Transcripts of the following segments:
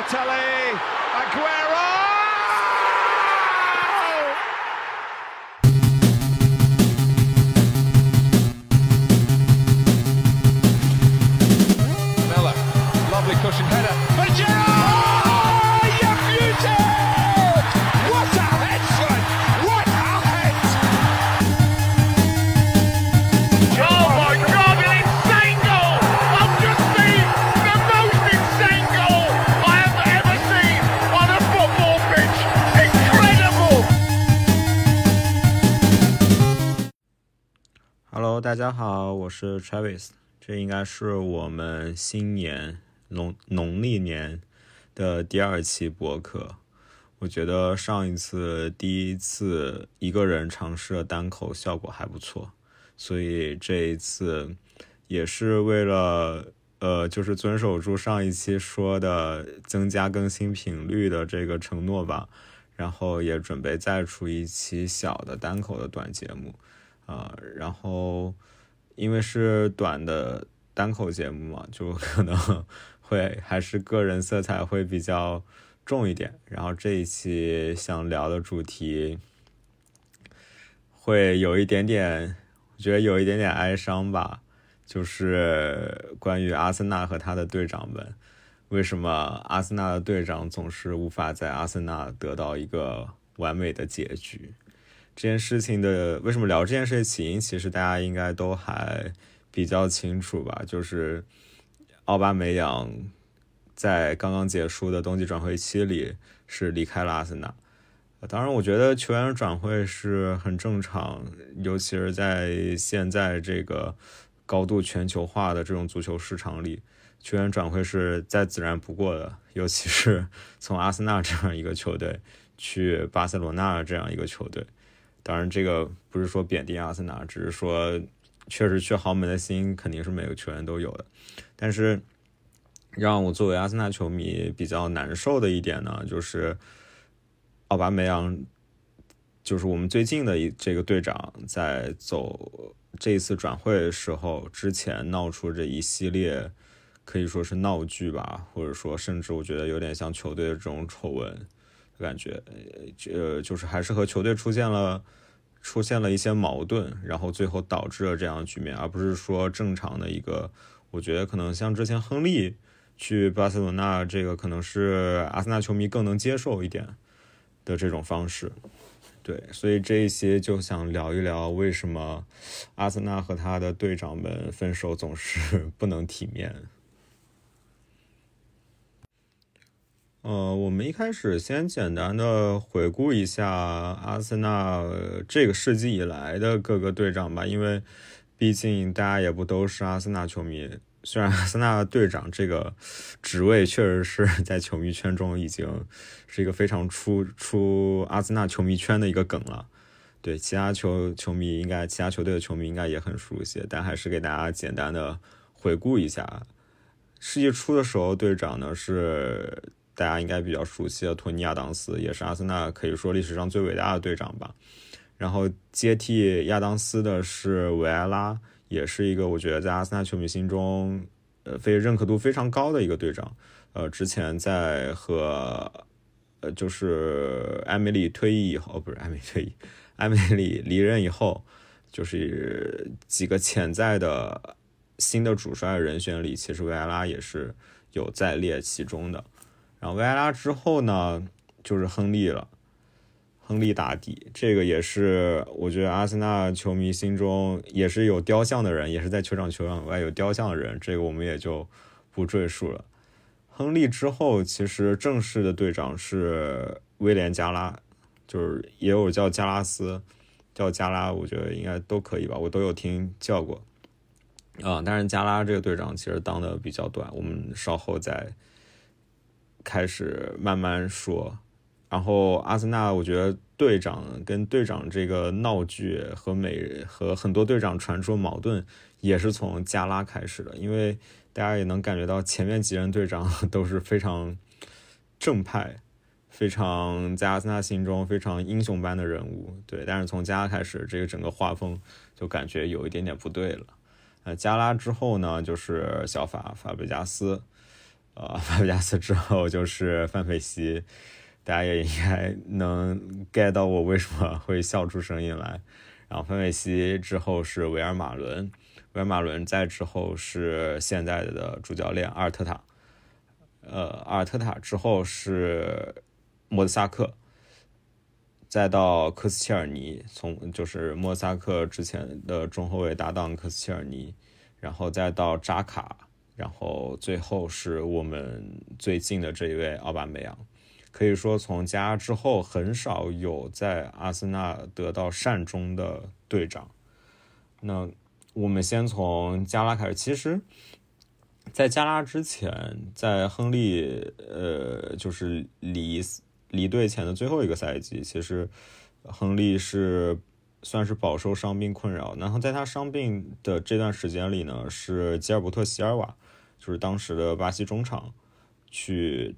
Balotelli, Aguero! 是 Travis，这应该是我们新年农农历年的第二期播客。我觉得上一次第一次一个人尝试了单口效果还不错，所以这一次也是为了呃，就是遵守住上一期说的增加更新频率的这个承诺吧。然后也准备再出一期小的单口的短节目。啊、然后因为是短的单口节目嘛，就可能 会还是个人色彩会比较重一点。然后这一期想聊的主题会有一点点，我觉得有一点点哀伤吧，就是关于阿森纳和他的队长们，为什么阿森纳的队长总是无法在阿森纳得到一个完美的结局？这件事情的为什么聊这件事的起因，其实大家应该都还比较清楚吧？就是奥巴梅扬在刚刚结束的冬季转会期里是离开了阿森纳。当然，我觉得球员转会是很正常，尤其是在现在这个高度全球化的这种足球市场里，球员转会是再自然不过的。尤其是从阿森纳这样一个球队去巴塞罗那这样一个球队，当然，这个不是说贬低阿森纳，只是说确实去豪门的心肯定是每个球员都有的。但是让我作为阿森纳球迷比较难受的一点呢，就是奥巴梅扬，就是我们最近的一这个队长，在走这一次转会的时候，之前闹出这一系列可以说是闹剧吧，或者说甚至我觉得有点像球队的这种丑闻。感觉，呃，就是还是和球队出现了出现了一些矛盾，然后最后导致了这样的局面，而不是说正常的一个，我觉得可能像之前亨利去巴塞罗那，这个可能是阿森纳球迷更能接受一点的这种方式。对，所以这一些就想聊一聊为什么阿森纳和他的队长们分手总是 不能体面。呃，我们一开始先简单的回顾一下阿森纳这个世纪以来的各个队长吧，因为毕竟大家也不都是阿森纳球迷。虽然阿森纳队长这个职位确实是 在球迷圈中已经是一个非常出出阿森纳球迷圈的一个梗了，对其他球球迷应该其他球队的球迷应该也很熟悉，但还是给大家简单的回顾一下。世纪初的时候，队长呢是。大家应该比较熟悉的托尼亚当斯，也是阿森纳可以说历史上最伟大的队长吧。然后接替亚当斯的是维埃拉，也是一个我觉得在阿森纳球迷心中，呃，非认可度非常高的一个队长。呃，之前在和呃就是艾梅里退役以后，不是艾梅里退役，艾梅里离任以后，就是几个潜在的新的主帅人选里，其实维埃拉也是有在列其中的。然后维埃拉之后呢，就是亨利了，亨利打底，这个也是我觉得阿森纳球迷心中也是有雕像的人，也是在球场球场外有雕像的人，这个我们也就不赘述了。亨利之后，其实正式的队长是威廉加拉，就是也有叫加拉斯，叫加拉，我觉得应该都可以吧，我都有听叫过。啊，但是加拉这个队长其实当的比较短，我们稍后再。开始慢慢说，然后阿森纳，我觉得队长跟队长这个闹剧和每和很多队长传出矛盾，也是从加拉开始的。因为大家也能感觉到前面几任队长 都是非常正派、非常在阿森纳心中非常英雄般的人物，对。但是从加拉开始，这个整个画风就感觉有一点点不对了。呃，加拉之后呢，就是小法法贝加斯。呃，法布加斯之后就是范佩西，大家也应该能 get 到我为什么会笑出声音来。然后范佩西之后是维尔马伦，维尔马伦再之后是现在的主教练阿尔特塔，呃，阿尔特塔之后是莫德萨克，再到科斯切尔尼，从就是莫德萨克之前的中后卫搭档科斯切尔尼，然后再到扎卡。然后最后是我们最近的这一位奥巴梅扬，可以说从加之后很少有在阿森纳得到善终的队长。那我们先从加拉开始。其实，在加拉之前，在亨利呃就是离离队前的最后一个赛季，其实亨利是算是饱受伤病困扰。然后在他伤病的这段时间里呢，是吉尔伯特席尔瓦。就是当时的巴西中场去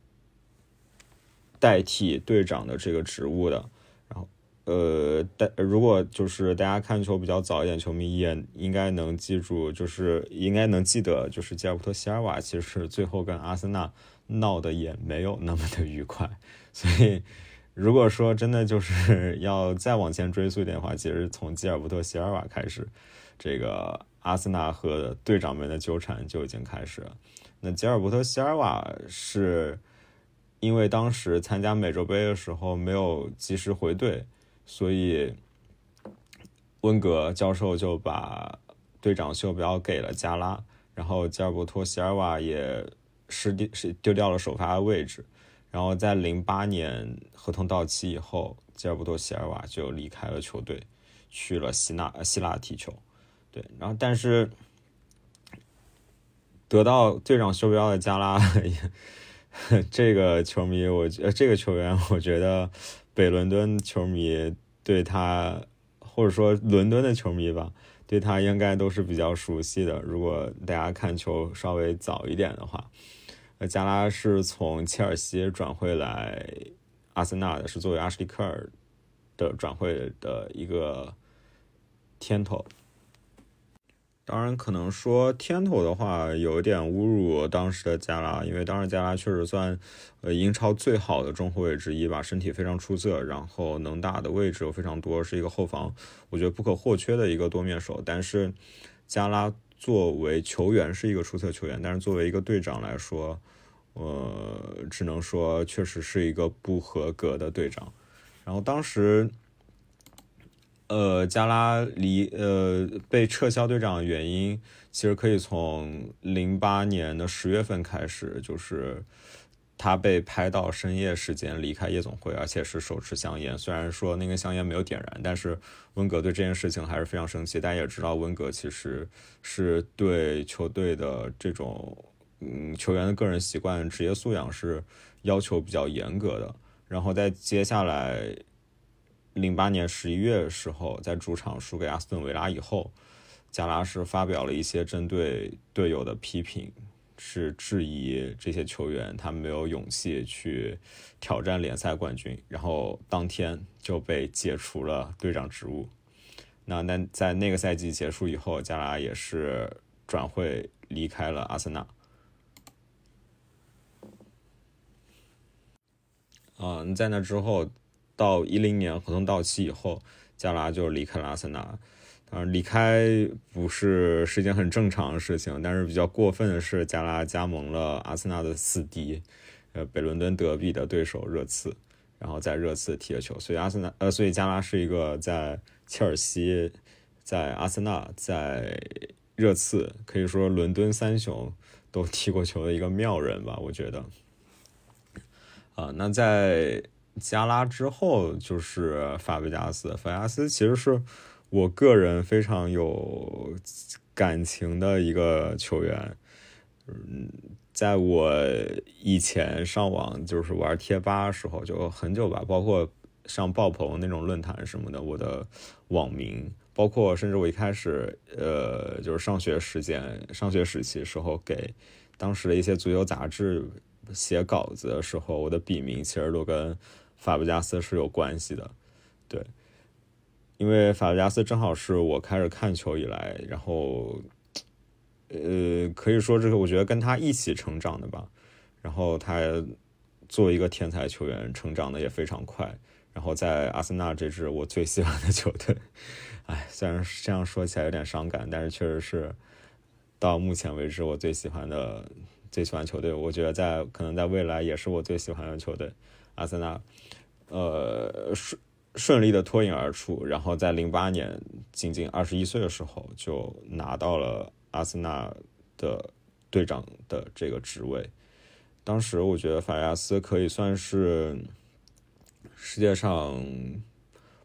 代替队长的这个职务的，然后呃，但如果就是大家看球比较早一点，球迷也应该能记住，就是应该能记得，就是吉尔伯特席尔瓦其实最后跟阿森纳闹的也没有那么的愉快，所以如果说真的就是要再往前追溯一点的话，其实从吉尔伯特席尔瓦开始，这个。阿森纳和队长们的纠缠就已经开始了。那吉尔伯特·席尔瓦是因为当时参加美洲杯的时候没有及时回队，所以温格教授就把队长袖标给了加拉，然后吉尔伯特·席尔瓦也失丢是丢掉了首发的位置。然后在零八年合同到期以后，吉尔伯特·席尔瓦就离开了球队，去了希腊希腊踢球。对，然后但是得到队长袖标的加拉，这个球迷，我觉这个球员，我觉得北伦敦球迷对他，或者说伦敦的球迷吧，对他应该都是比较熟悉的。如果大家看球稍微早一点的话，那加拉是从切尔西转会来阿森纳的，是作为阿什利科尔的转会的一个天头。当然，可能说天头的话，有一点侮辱当时的加拉，因为当时加拉确实算，呃，英超最好的中后卫之一吧，身体非常出色，然后能打的位置又非常多，是一个后防，我觉得不可或缺的一个多面手。但是，加拉作为球员是一个出色球员，但是作为一个队长来说，呃，只能说确实是一个不合格的队长。然后当时。呃，加拉离呃被撤销队长的原因，其实可以从零八年的十月份开始，就是他被拍到深夜时间离开夜总会，而且是手持香烟。虽然说那个香烟没有点燃，但是温格对这件事情还是非常生气。大家也知道，温格其实是对球队的这种嗯球员的个人习惯、职业素养是要求比较严格的。然后在接下来。零八年十一月的时候，在主场输给阿斯顿维拉以后，加拉是发表了一些针对队友的批评，是质疑这些球员他没有勇气去挑战联赛冠军，然后当天就被解除了队长职务。那那在那个赛季结束以后，加拉也是转会离开了阿森纳。嗯，在那之后。到一零年合同到期以后，加拉就离开了阿森纳。当然，离开不是是一件很正常的事情，但是比较过分的是，加拉加盟了阿森纳的死敌，呃，北伦敦德比的对手热刺，然后在热刺踢了球。所以阿森纳，呃，所以加拉是一个在切尔西、在阿森纳、在热刺，可以说伦敦三雄都 踢过球的一个妙人吧？我觉得。啊，那在。加拉之后就是法布加斯，法布加斯其实是我个人非常有感情的一个球员。嗯，在我以前上网就是玩贴吧的时候，就很久吧，包括上爆棚那种论坛什么的，我的网名，包括甚至我一开始呃就是上学时间、上学时期时候给当时的一些足球杂志写稿子的时候，我的笔名其实都跟。法布加斯是有关系的，对，因为法布加斯正好是我开始看球以来，然后，呃，可以说这个我觉得跟他一起成长的吧。然后他作为一个天才球员，成长的也非常快。然后在阿森纳这支我最喜欢的球队，哎，虽然这样说起来有点伤感，但是确实是到目前为止我最喜欢的最喜欢球队。我觉得在可能在未来也是我最喜欢的球队，阿森纳。呃，顺顺利的脱颖而出，然后在零八年仅仅二十一岁的时候就拿到了阿森纳的队长的这个职位。当时我觉得法亚斯可以算是。世界上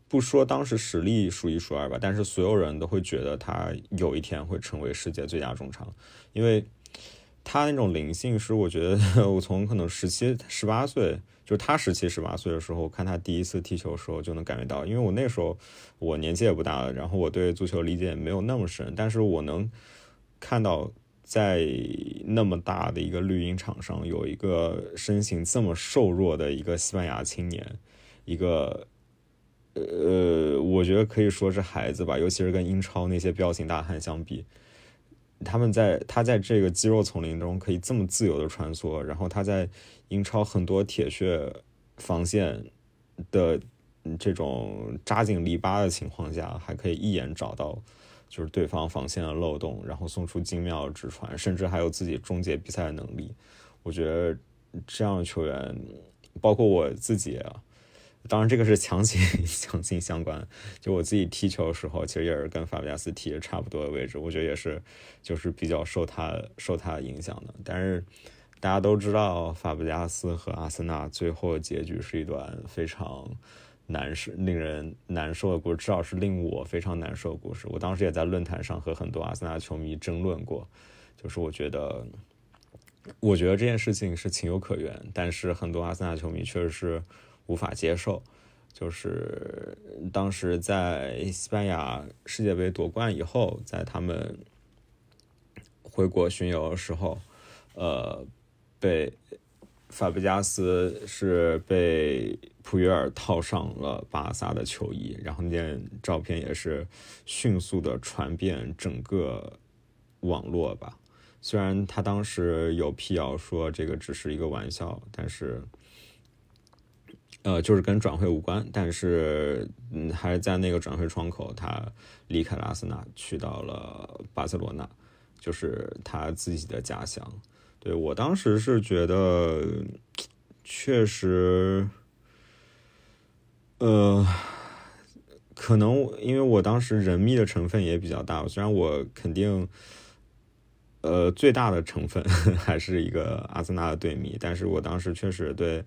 不说当时实力数一数二吧，但是所有人都会觉得他有一天会成为世界最佳中场，因为他那种灵性是我觉得 我从可能十七十八岁，就是他十七十八岁的时候看他第一次踢球的时候就能感觉到，因为我那时候我年纪也不大，然后我对足球理解也没有那么深，但是我能看到。在那么大的一个绿茵场上，有一个身形这么瘦弱的一个西班牙青年，一个呃，我觉得可以说是孩子吧，尤其是跟英超那些彪形大汉相比，他们在他在这个肌肉丛林中可以这么自由的穿梭，然后他在英超很多铁血防线的这种扎紧篱笆的情况下，还可以一眼找到。就是对方防线的漏洞，然后送出精妙的直传，甚至还有自己终结比赛的能力。我觉得这样的球员，包括我自己啊，当然这个是强行 强行相关。就我自己踢球的时候，其实也是跟法布加斯踢的差不多的位置，我觉得也是就是比较受他受他影响的。但是大家都知道，法布加斯和阿森纳最后的结局是一段非常。难受、令人难受的故事，至少是令我非常难受的故事。我当时也在论坛上和很多阿森纳球迷争论过，就是我觉得，我觉得这件事情是情有可原，但是很多阿森纳球迷确实是无法接受。就是当时在西班牙世界杯夺冠以后，在他们回国巡游的时候，呃，被。法布加斯是被普约尔套上了巴萨的球衣，然后那件照片也是迅速的传遍整个网络吧。虽然他当时有辟谣说这个只是一个玩笑，但是，呃，就是跟转会无关。但是，嗯，还是在那个转会窗口，他离开了阿森纳，去到了巴塞罗那，就是他自己的家乡。对我当时是觉得，确实，呃，可能因为我当时人密的成分也比较大，虽然我肯定，呃，最大的成分 还是一个阿森纳的队迷，但是我当时确实对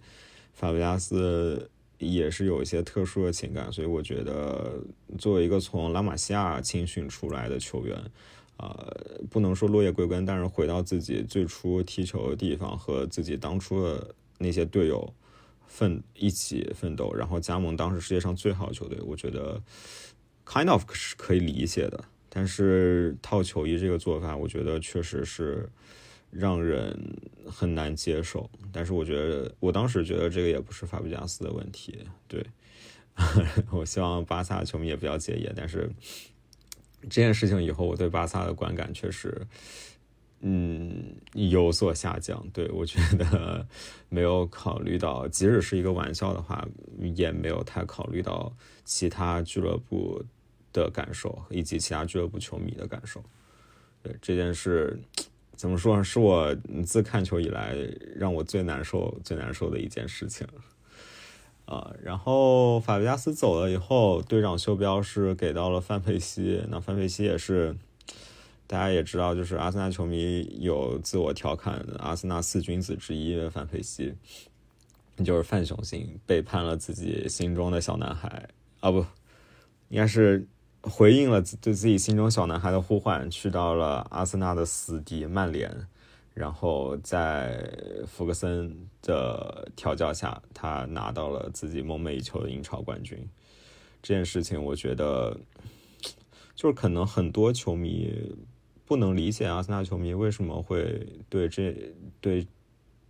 法布加斯也是有一些特殊的情感，所以我觉得作为一个从拉玛西亚青训出来的球员。呃，不能说落叶归根，但是回到自己最初踢球的地方，和自己当初的那些队友奋一起奋斗，然后加盟当时世界上最好的球队，我觉得 kind of 是可以理解的。但是套球衣这个做法，我觉得确实是让人很难接受。但是我觉得，我当时觉得这个也不是法布加斯的问题。对，我希望巴萨球迷也不要介意。但是。这件事情以后，我对巴萨的观感确实，嗯，有所下降。对我觉得没有考虑到，即使是一个玩笑的话，也没有太考虑到其他俱乐部的感受以及其他俱乐部球迷的感受。对这件事，怎么说呢？是我自看球以来让我最难受、最难受的一件事情。啊，然后法布加斯走了以后，队长袖标是给到了范佩西。那范佩西也是，大家也知道，就是阿森纳球迷有自我调侃阿森纳四君子之一的范佩西，就是范雄心背叛了自己心中的小男孩啊，不，应该是回应了对自己心中小男孩的呼唤，去到了阿森纳的死敌曼联。然后在福格森的调教下，他拿到了自己梦寐以求的英超冠军。这件事情，我觉得就是可能很多球迷不能理解阿森纳球迷为什么会对这对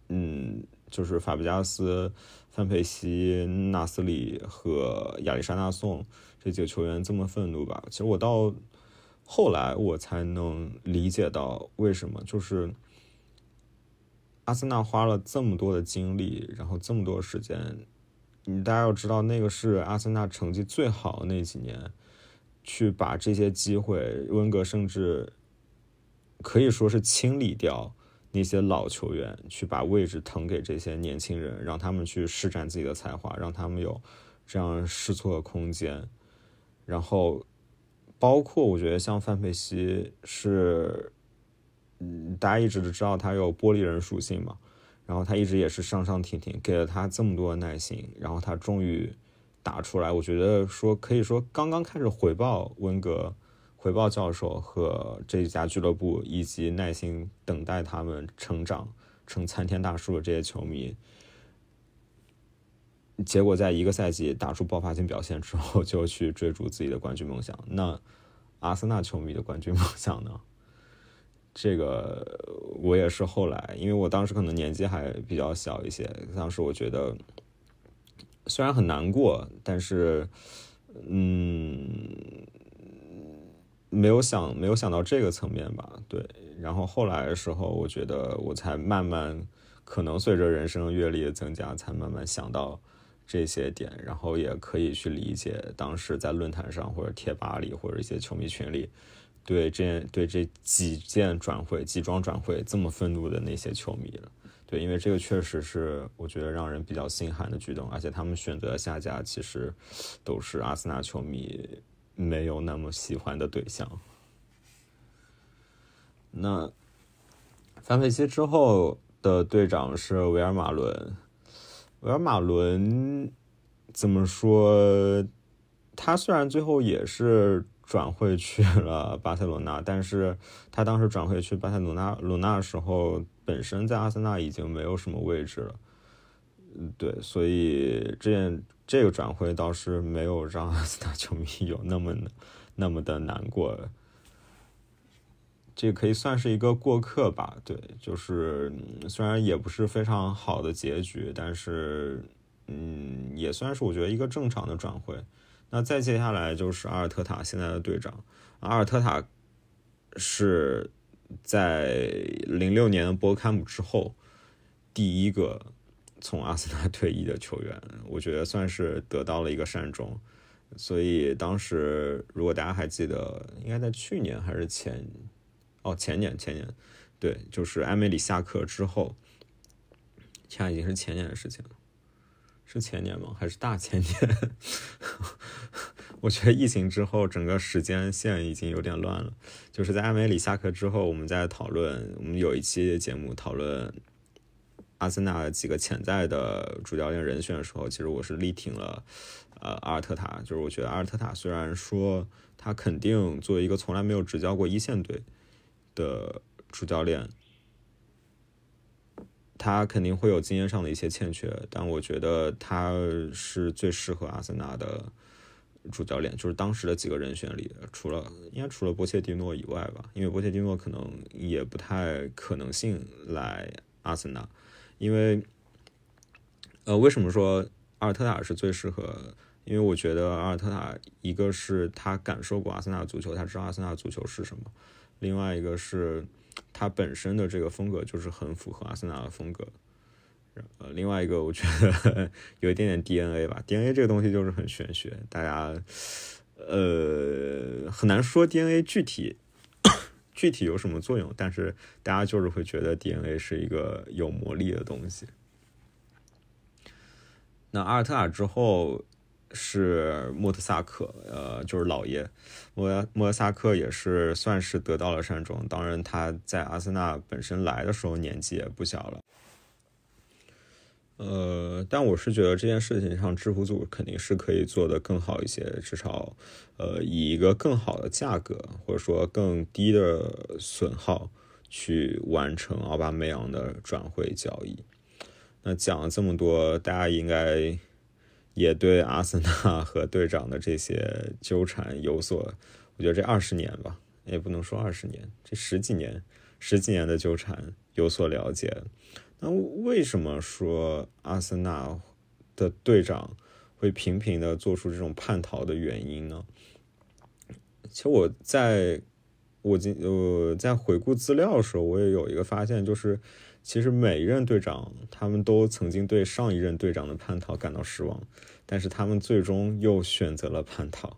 嗯，就是法布加斯、范佩西、纳斯里和亚历山大宋这几个球员这么愤怒吧？其实我到后来我才能理解到为什么，就是。阿森纳花了这么多的精力，然后这么多时间，你大家要知道，那个是阿森纳成绩最好的那几年，去把这些机会，温格甚至可以说是清理掉那些老球员，去把位置腾给这些年轻人，让他们去施展自己的才华，让他们有这样试错的空间，然后包括我觉得像范佩西是。嗯，大家一直都知道他有玻璃人属性嘛，然后他一直也是上上停停，给了他这么多的耐心，然后他终于打出来。我觉得说可以说刚刚开始回报温格、回报教授和这家俱乐部以及耐心等待他们成长成参天大树的这些球迷，结果在一个赛季打出爆发性表现之后，就去追逐自己的冠军梦想。那阿森纳球迷的冠军梦想呢？这个我也是后来，因为我当时可能年纪还比较小一些，当时我觉得虽然很难过，但是嗯，没有想没有想到这个层面吧，对。然后后来的时候，我觉得我才慢慢可能随着人生阅历的增加，才慢慢想到这些点，然后也可以去理解当时在论坛上或者贴吧里或者一些球迷群里。对这对这几件转会、几桩转会这么愤怒的那些球迷了，对，因为这个确实是我觉得让人比较心寒的举动，而且他们选择下家其实都是阿森纳球迷没有那么喜欢的对象。那范佩西之后的队长是维尔马伦，维尔马伦怎么说？他虽然最后也是。转会去了巴塞罗那，但是他当时转会去巴塞罗那罗纳的时候，本身在阿森纳已经没有什么位置了。嗯，对，所以这件这个转会倒是没有让阿森纳球迷 有那么那么的难过。这可以算是一个过客吧，对，就是虽然也不是非常好的结局，但是嗯，也算是我觉得一个正常的转会。那再接下来就是阿尔特塔现在的队长，阿尔特塔是在零六年的波坎姆之后第一个从阿森纳退役的球员，我觉得算是得到了一个善终。所以当时如果大家还记得，应该在去年还是前哦前年前年，对，就是埃梅里下课之后，现在已经是前年的事情了。是前年吗？还是大前年？我觉得疫情之后，整个时间线已经有点乱了。就是在艾梅里下课之后，我们在讨论，我们有一期节目讨论阿森纳几个潜在的主教练人选的时候，其实我是力挺了呃阿尔特塔。就是我觉得阿尔特塔虽然说他肯定作为一个从来没有执教过一线队的主教练。他肯定会有经验上的一些欠缺，但我觉得他是最适合阿森纳的主教练，就是当时的几个人选里，除了应该除了波切蒂诺以外吧，因为波切蒂诺可能也不太可能性来阿森纳，因为，呃，为什么说阿尔特塔是最适合？因为我觉得阿尔特塔一个是他感受过阿森纳足球，他知道阿森纳足球是什么，另外一个是。他本身的这个风格就是很符合阿森纳的风格，呃，另外一个我觉得有一点点 DNA 吧，DNA 这个东西就是很玄学，大家呃很难说 DNA 具体具体有什么作用，但是大家就是会觉得 DNA 是一个有魔力的东西。那阿尔特塔之后。是莫特萨克，呃，就是老爷，莫莫特萨克也是算是得到了善终。当然，他在阿森纳本身来的时候年纪也不小了，呃，但我是觉得这件事情上，制服组肯定是可以做得更好一些，至少，呃，以一个更好的价格或者说更低的损耗去完成奥巴梅扬的转会交易。那讲了这么多，大家应该。也对阿森纳和队长的这些纠缠有所，我觉得这二十年吧，也不能说二十年，这十几年、十几年的纠缠有所了解。那为什么说阿森纳的队长会频频的做出这种叛逃的原因呢？其实我在我今呃在回顾资料的时候，我也有一个发现，就是其实每一任队长他们都曾经对上一任队长的叛逃感到失望，但是他们最终又选择了叛逃。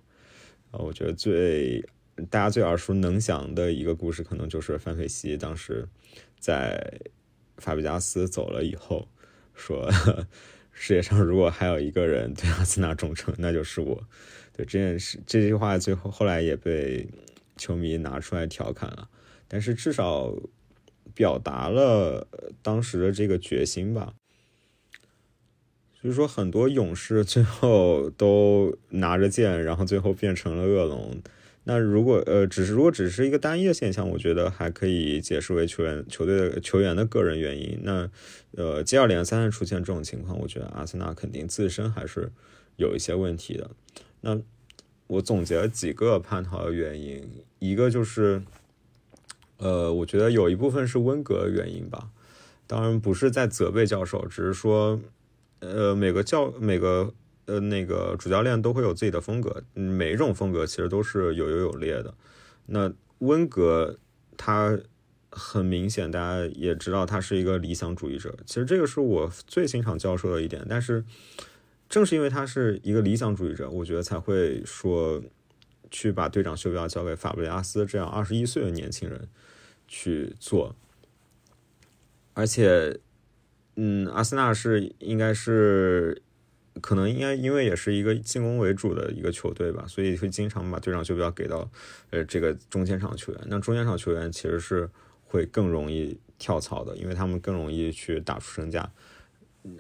啊，我觉得最大家最耳熟能详的一个故事，可能就是范佩西当时在法比加斯走了以后说。世界上如果还有一个人对阿森纳忠诚，那就是我。对这件事，这句话最后后来也被球迷拿出来调侃了，但是至少表达了当时的这个决心吧。所以说，很多勇士最后都拿着剑，然后最后变成了恶龙。那如果呃，只是如果只是一个单一的现象，我觉得还可以解释为球员球队的球员的个人原因。那呃，接二连三的出现这种情况，我觉得阿森纳肯定自身还是有一些问题的。那我总结了几个叛逃的原因，一个就是呃，我觉得有一部分是温格原因吧。当然不是在责备教授，只是说呃，每个教每个。呃，那个主教练都会有自己的风格，每一种风格其实都是有优有劣的。那温格他很明显，大家也知道他是一个理想主义者。其实这个是我最欣赏教授的一点。但是正是因为他是一个理想主义者，我觉得才会说去把队长袖标交给法布雷加斯这样二十一岁的年轻人去做。而且，嗯，阿森纳是应该是。可能应该因为也是一个进攻为主的一个球队吧，所以会经常把队长袖标给到呃这个中前场球员。那中前场球员其实是会更容易跳槽的，因为他们更容易去打出身价，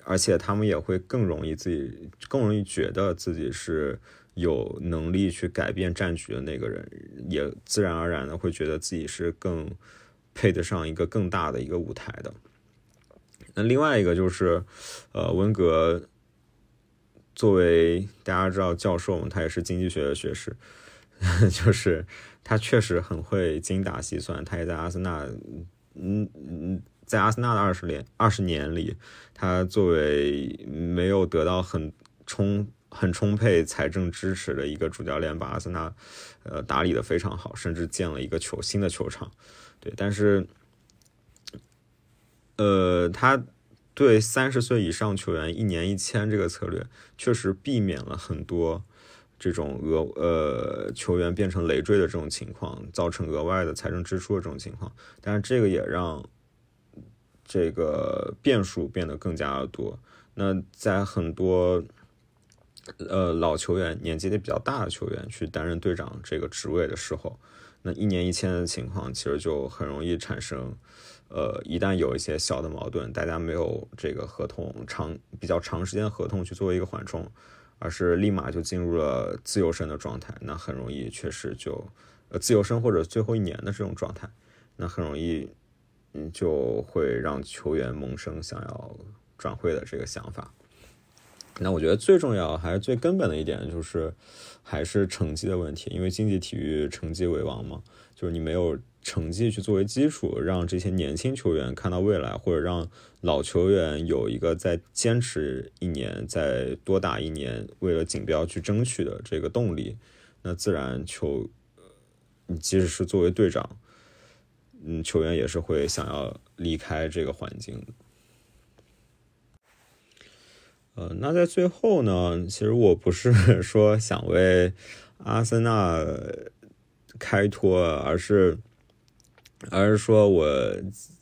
而且他们也会更容易自己更容易觉得自己是有能力去改变战局的那个人，也自然而然的会觉得自己是更配得上一个更大的一个舞台的。那另外一个就是，呃，温格。作为大家知道教授嘛，他也是经济学的学士，就是他确实很会精打细算。他也在阿森纳，嗯嗯，在阿森纳的二十年二十年里，他作为没有得到很充很充沛财政支持的一个主教练，把阿森纳呃打理的非常好，甚至建了一个球新的球场。对，但是呃他。对三十岁以上球员一年一签这个策略，确实避免了很多这种额呃球员变成累赘的这种情况，造成额外的财政支出的这种情况。但是这个也让这个变数变得更加的多。那在很多呃老球员年纪也比较大的球员去担任队长这个职位的时候，那一年一签的情况其实就很容易产生。呃，一旦有一些小的矛盾，大家没有这个合同长比较长时间合同去作为一个缓冲，而是立马就进入了自由身的状态，那很容易确实就呃自由身或者最后一年的这种状态，那很容易嗯就会让球员萌生想要转会的这个想法。那我觉得最重要还是最根本的一点就是还是成绩的问题，因为竞技体育成绩为王嘛，就是你没有。成绩去作为基础，让这些年轻球员看到未来，或者让老球员有一个再坚持一年、再多打一年，为了锦标去争取的这个动力，那自然球，你即使是作为队长，嗯，球员也是会想要离开这个环境。呃，那在最后呢，其实我不是 说想为阿森纳开脱，而是。而是说，我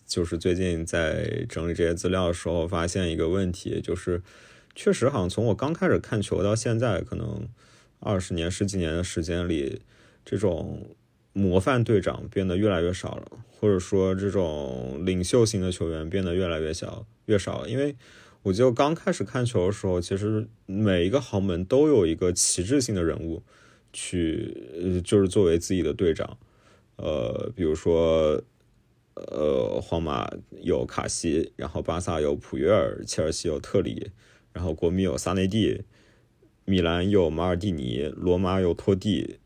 就是最近在整理这些资料的时候，发现一个问题，就是确实好像从我刚开始看球到现在，可能二十年、十几年的时间里，这种模范队长变得越来越少了，或者说这种领袖型的球员变得越来越小、越少。因为我记得刚开始看球的时候，其实每一个豪门都有一个旗帜性的人物去，呃就是作为自己的队长。呃，比如说，呃，皇马有卡西，然后巴萨有普约尔，切尔西有特里，然后国米有萨内蒂，米兰有马尔蒂尼，罗马有托蒂，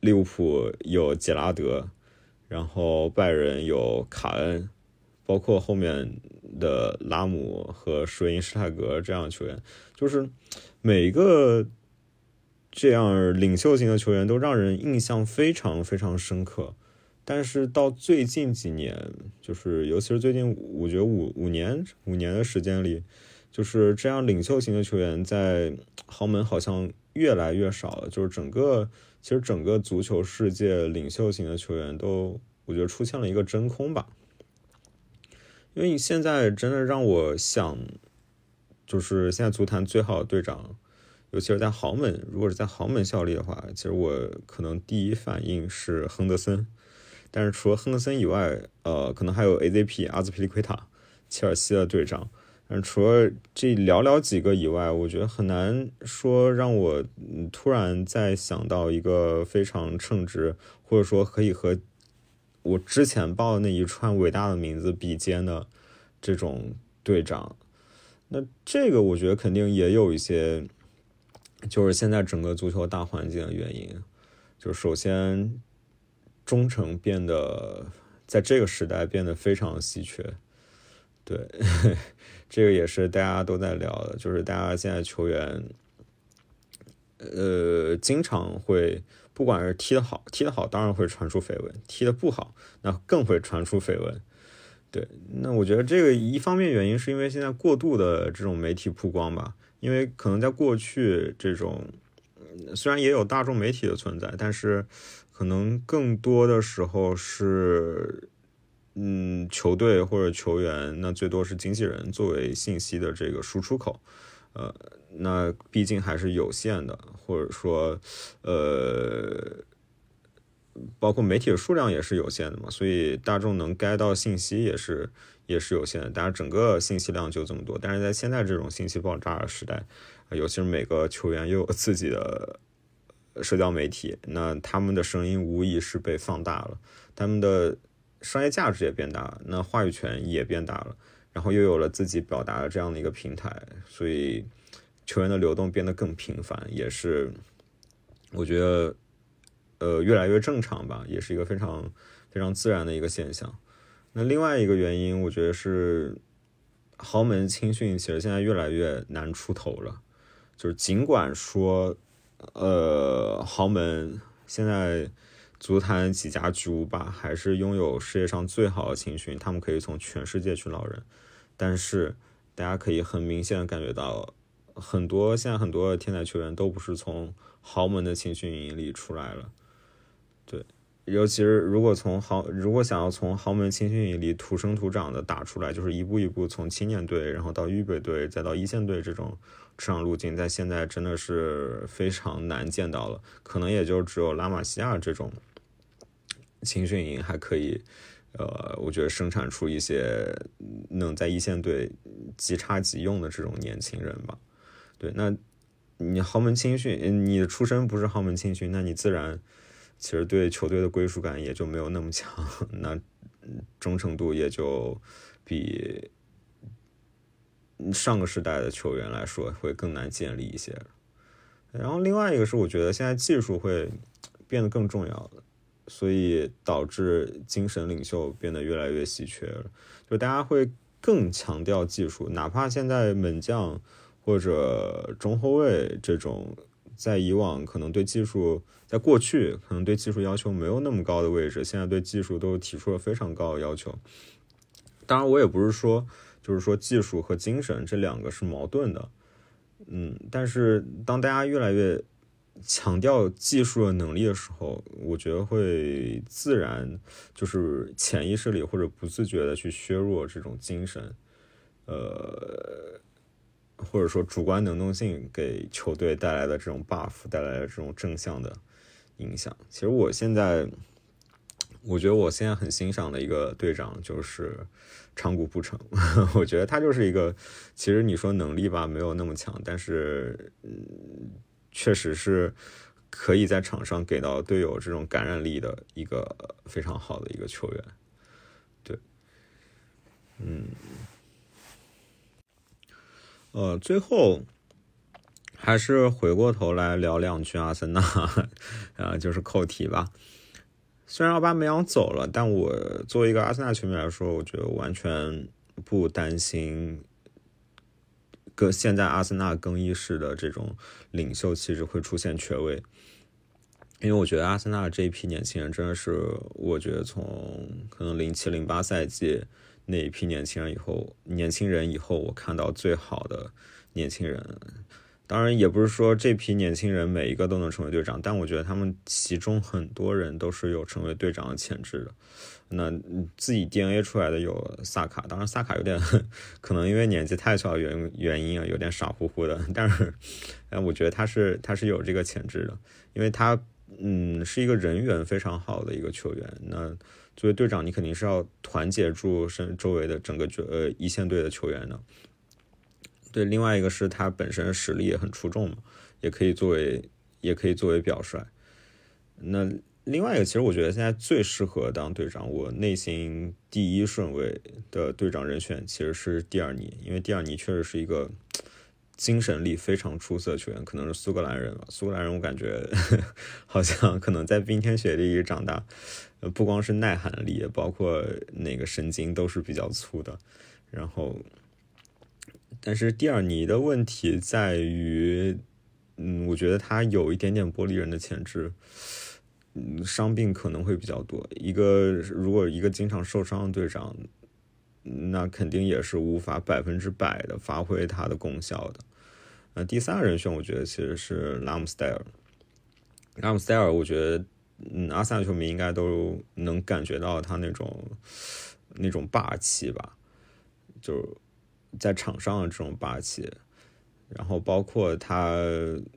利物浦有杰拉德，然后拜仁有卡恩，包括后面的拉姆和舒因施泰格这样的球员，就是每一个这样领袖型的球员都让人印象非常非常深刻。但是到最近几年，就是尤其是最近，我觉得五五年五年的时间里，就是这样领袖型的球员在豪门好像越来越少了。就是整个其实整个足球世界领袖型的球员都，我觉得出现了一个真空吧。因为你现在真的让我想，就是现在足坛最好的队长，尤其是在豪门，如果是在豪门效力的话，其实我可能第一反应是亨德森。但是除了亨德森以外，呃，可能还有 AZP 阿兹皮利奎塔，切尔西的队长。但除了这寥寥几个以外，我觉得很难说让我突然再想到一个非常称职，或者说可以和我之前报的那一串伟大的名字比肩的这种队长。那这个我觉得肯定也有一些，就是现在整个足球大环境的原因。就是首先。忠诚变得在这个时代变得非常稀缺，对，这个也是大家都在聊的，就是大家现在球员，呃，经常会不管是踢得好，踢得好当然会传出绯闻，踢得不好那更会传出绯闻，对，那我觉得这个一方面原因是因为现在过度的这种媒体曝光吧，因为可能在过去这种虽然也有大众媒体的存在，但是。可能更多的时候是，嗯，球队或者球员，那最多是经纪人作为信息的这个输出口，呃，那毕竟还是有限的，或者说，呃，包括媒体的数量也是有限的嘛，所以大众能 get 到信息也是也是有限的。当然，整个信息量就这么多，但是在现在这种信息爆炸的时代，尤其是每个球员又有自己的。社交媒体，那他们的声音无疑是被放大了，他们的商业价值也变大了，那话语权也变大了，然后又有了自己表达的这样的一个平台，所以球员的流动变得更频繁，也是我觉得呃越来越正常吧，也是一个非常非常自然的一个现象。那另外一个原因，我觉得是豪门青训其实现在越来越难出头了，就是尽管说。呃，豪门现在足坛几家巨无霸还是拥有世界上最好的青训，他们可以从全世界去捞人。但是大家可以很明显的感觉到，很多现在很多天才球员都不是从豪门的青训营里出来了。对，尤其是如果从豪，如果想要从豪门青训营里土生土长的打出来，就是一步一步从青年队，然后到预备队，再到一线队这种。成长路径在现在真的是非常难见到了，可能也就只有拉玛西亚这种青训营还可以，呃，我觉得生产出一些能在一线队即插即用的这种年轻人吧。对，那你豪门青训，你的出身不是豪门青训，那你自然其实对球队的归属感也就没有那么强，那忠诚度也就比。上个时代的球员来说会更难建立一些，然后另外一个是我觉得现在技术会变得更重要了，所以导致精神领袖变得越来越稀缺了。就大家会更强调技术，哪怕现在门将或者中后卫这种在以往可能对技术，在过去可能对技术要求没有那么高的位置，现在对技术都提出了非常高的要求。当然，我也不是说。就是说，技术和精神这两个是矛盾的，嗯，但是当大家越来越强调技术的能力的时候，我觉得会自然就是潜意识里或者不自觉的去削弱这种精神，呃，或者说主观能动性给球队带来的这种 buff 带来的这种正向的影响。其实我现在，我觉得我现在很欣赏的一个队长就是。长谷不成，我觉得他就是一个，其实你说能力吧，没有那么强，但是，嗯，确实是可以在场上给到队友这种感染力的一个非常好的一个球员。对，嗯，呃，最后还是回过头来聊两句阿森纳，啊，就是扣题吧。虽然奥巴梅扬走了，但我作为一个阿森纳球迷来说，我觉得完全不担心，跟现在阿森纳更衣室的这种领袖气质会出现缺位。因为我觉得阿森纳这一批年轻人真的是，我觉得从可能零七零八赛季那一批年轻人以后，年轻人以后我看到最好的年轻人。当然，也不是说这批年轻人每一个都能成为队长，但我觉得他们其中很多人都是有成为队长的潜质的。那自己 DNA 出来的有萨卡，当然萨卡有点可能因为年纪太小原原因啊，有点傻乎乎的。但是，哎，我觉得他是他是有这个潜质的，因为他嗯是一个人缘非常好的一个球员。那作为队长，你肯定是要团结住身周围的整个呃一线队的球员的。对，另外一个是他本身实力也很出众嘛，也可以作为也可以作为表率。那另外一个，其实我觉得现在最适合当队长，我内心第一顺位的队长人选其实是蒂尔尼，因为蒂尔尼确实是一个精神力非常出色的球员，可能是苏格兰人吧。苏格兰人我感觉 好像可能在冰天雪地里长大，不光是耐寒力，包括那个神经都是比较粗的，然后。但是蒂尔尼的问题在于，嗯，我觉得他有一点点玻璃人的潜质，嗯，伤病可能会比较多。一个如果一个经常受伤的队长，那肯定也是无法百分之百的发挥它的功效的。那第三个人选，我觉得其实是拉姆斯戴尔。拉姆斯戴尔，我觉得，嗯，阿森纳球迷应该都能感觉到他那种那种霸气吧，就。在场上的这种霸气，然后包括他，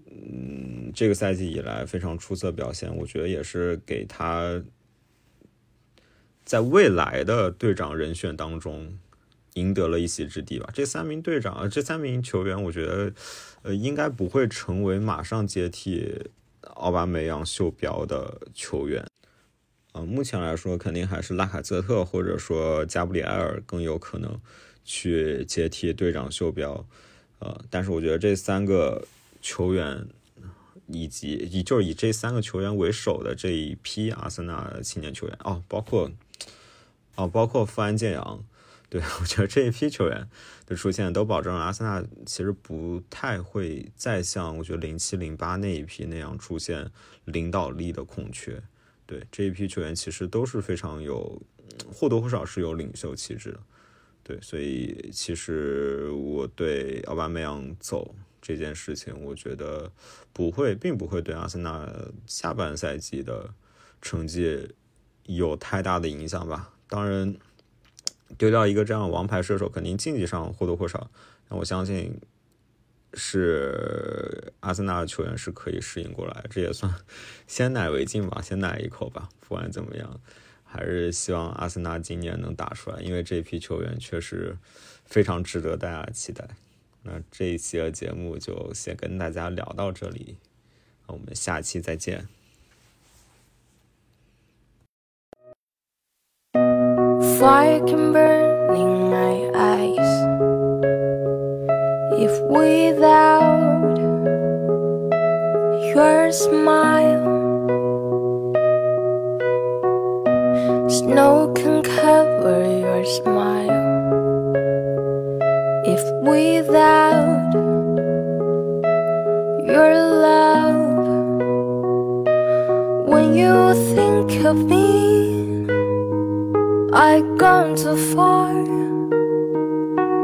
嗯，这个赛季以来非常出色表现，我觉得也是给他在未来的队长人选当中赢得了一席之地吧。这三名队长啊，这三名球员，我觉得，呃，应该不会成为马上接替奥巴梅扬袖标的球员。啊，目前来说，肯定还是拉卡泽特或者说加布里埃尔更有可能。去接替队长袖标，呃，但是我觉得这三个球员以及以就是以这三个球员为首的这一批阿森纳青年球员哦，包括哦，包括富安健洋，对我觉得这一批球员的出现都保证了阿森纳其实不太会再像我觉得零七零八那一批那样出现领导力的空缺。对这一批球员其实都是非常有或多或少是有领袖气质的。对，所以其实我对奥巴梅扬走这件事情，我觉得不会，并不会对阿森纳下半赛季的成绩有太大的影响吧。当然，丢掉一个这样王牌射手，肯定竞技上或多或少，那我相信是阿森纳的球员是可以适应过来，这也算 先奶为敬吧，先奶一口吧，不管怎么样。还是希望阿森纳今年能打出来，因为这批球员确实非常值得大家期待。那这一期的节目就先跟大家聊到这里，我们下期再见。Fire like I'm burning my eyes. If without your smile Snow can cover your smile. If without your love When you think of me I've gone too far.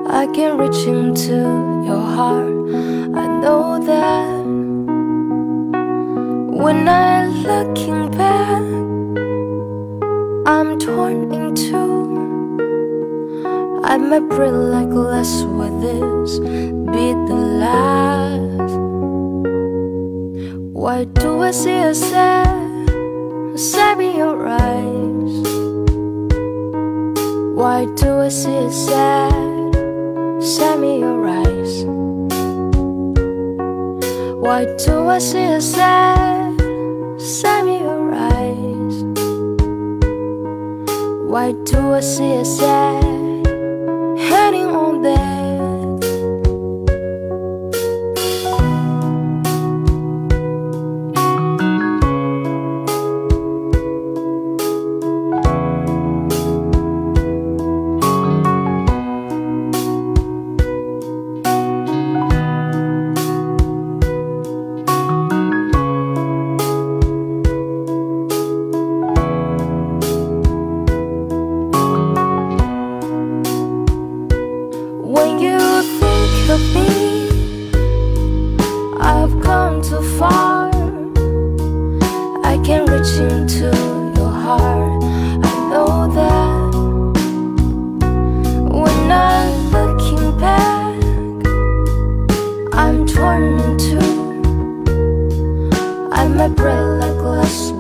I can reach into your heart. I know that when I'm looking back. I'm torn in two. I might pray like less with this be the last. Why do I see a sad, sad your eyes? Why do I see a sad, sad in your eyes? Why do I see a sad, sad in your eyes? Why do I see a sad reaching to your heart. I know that when I'm looking back, I'm torn in two. I might break like glass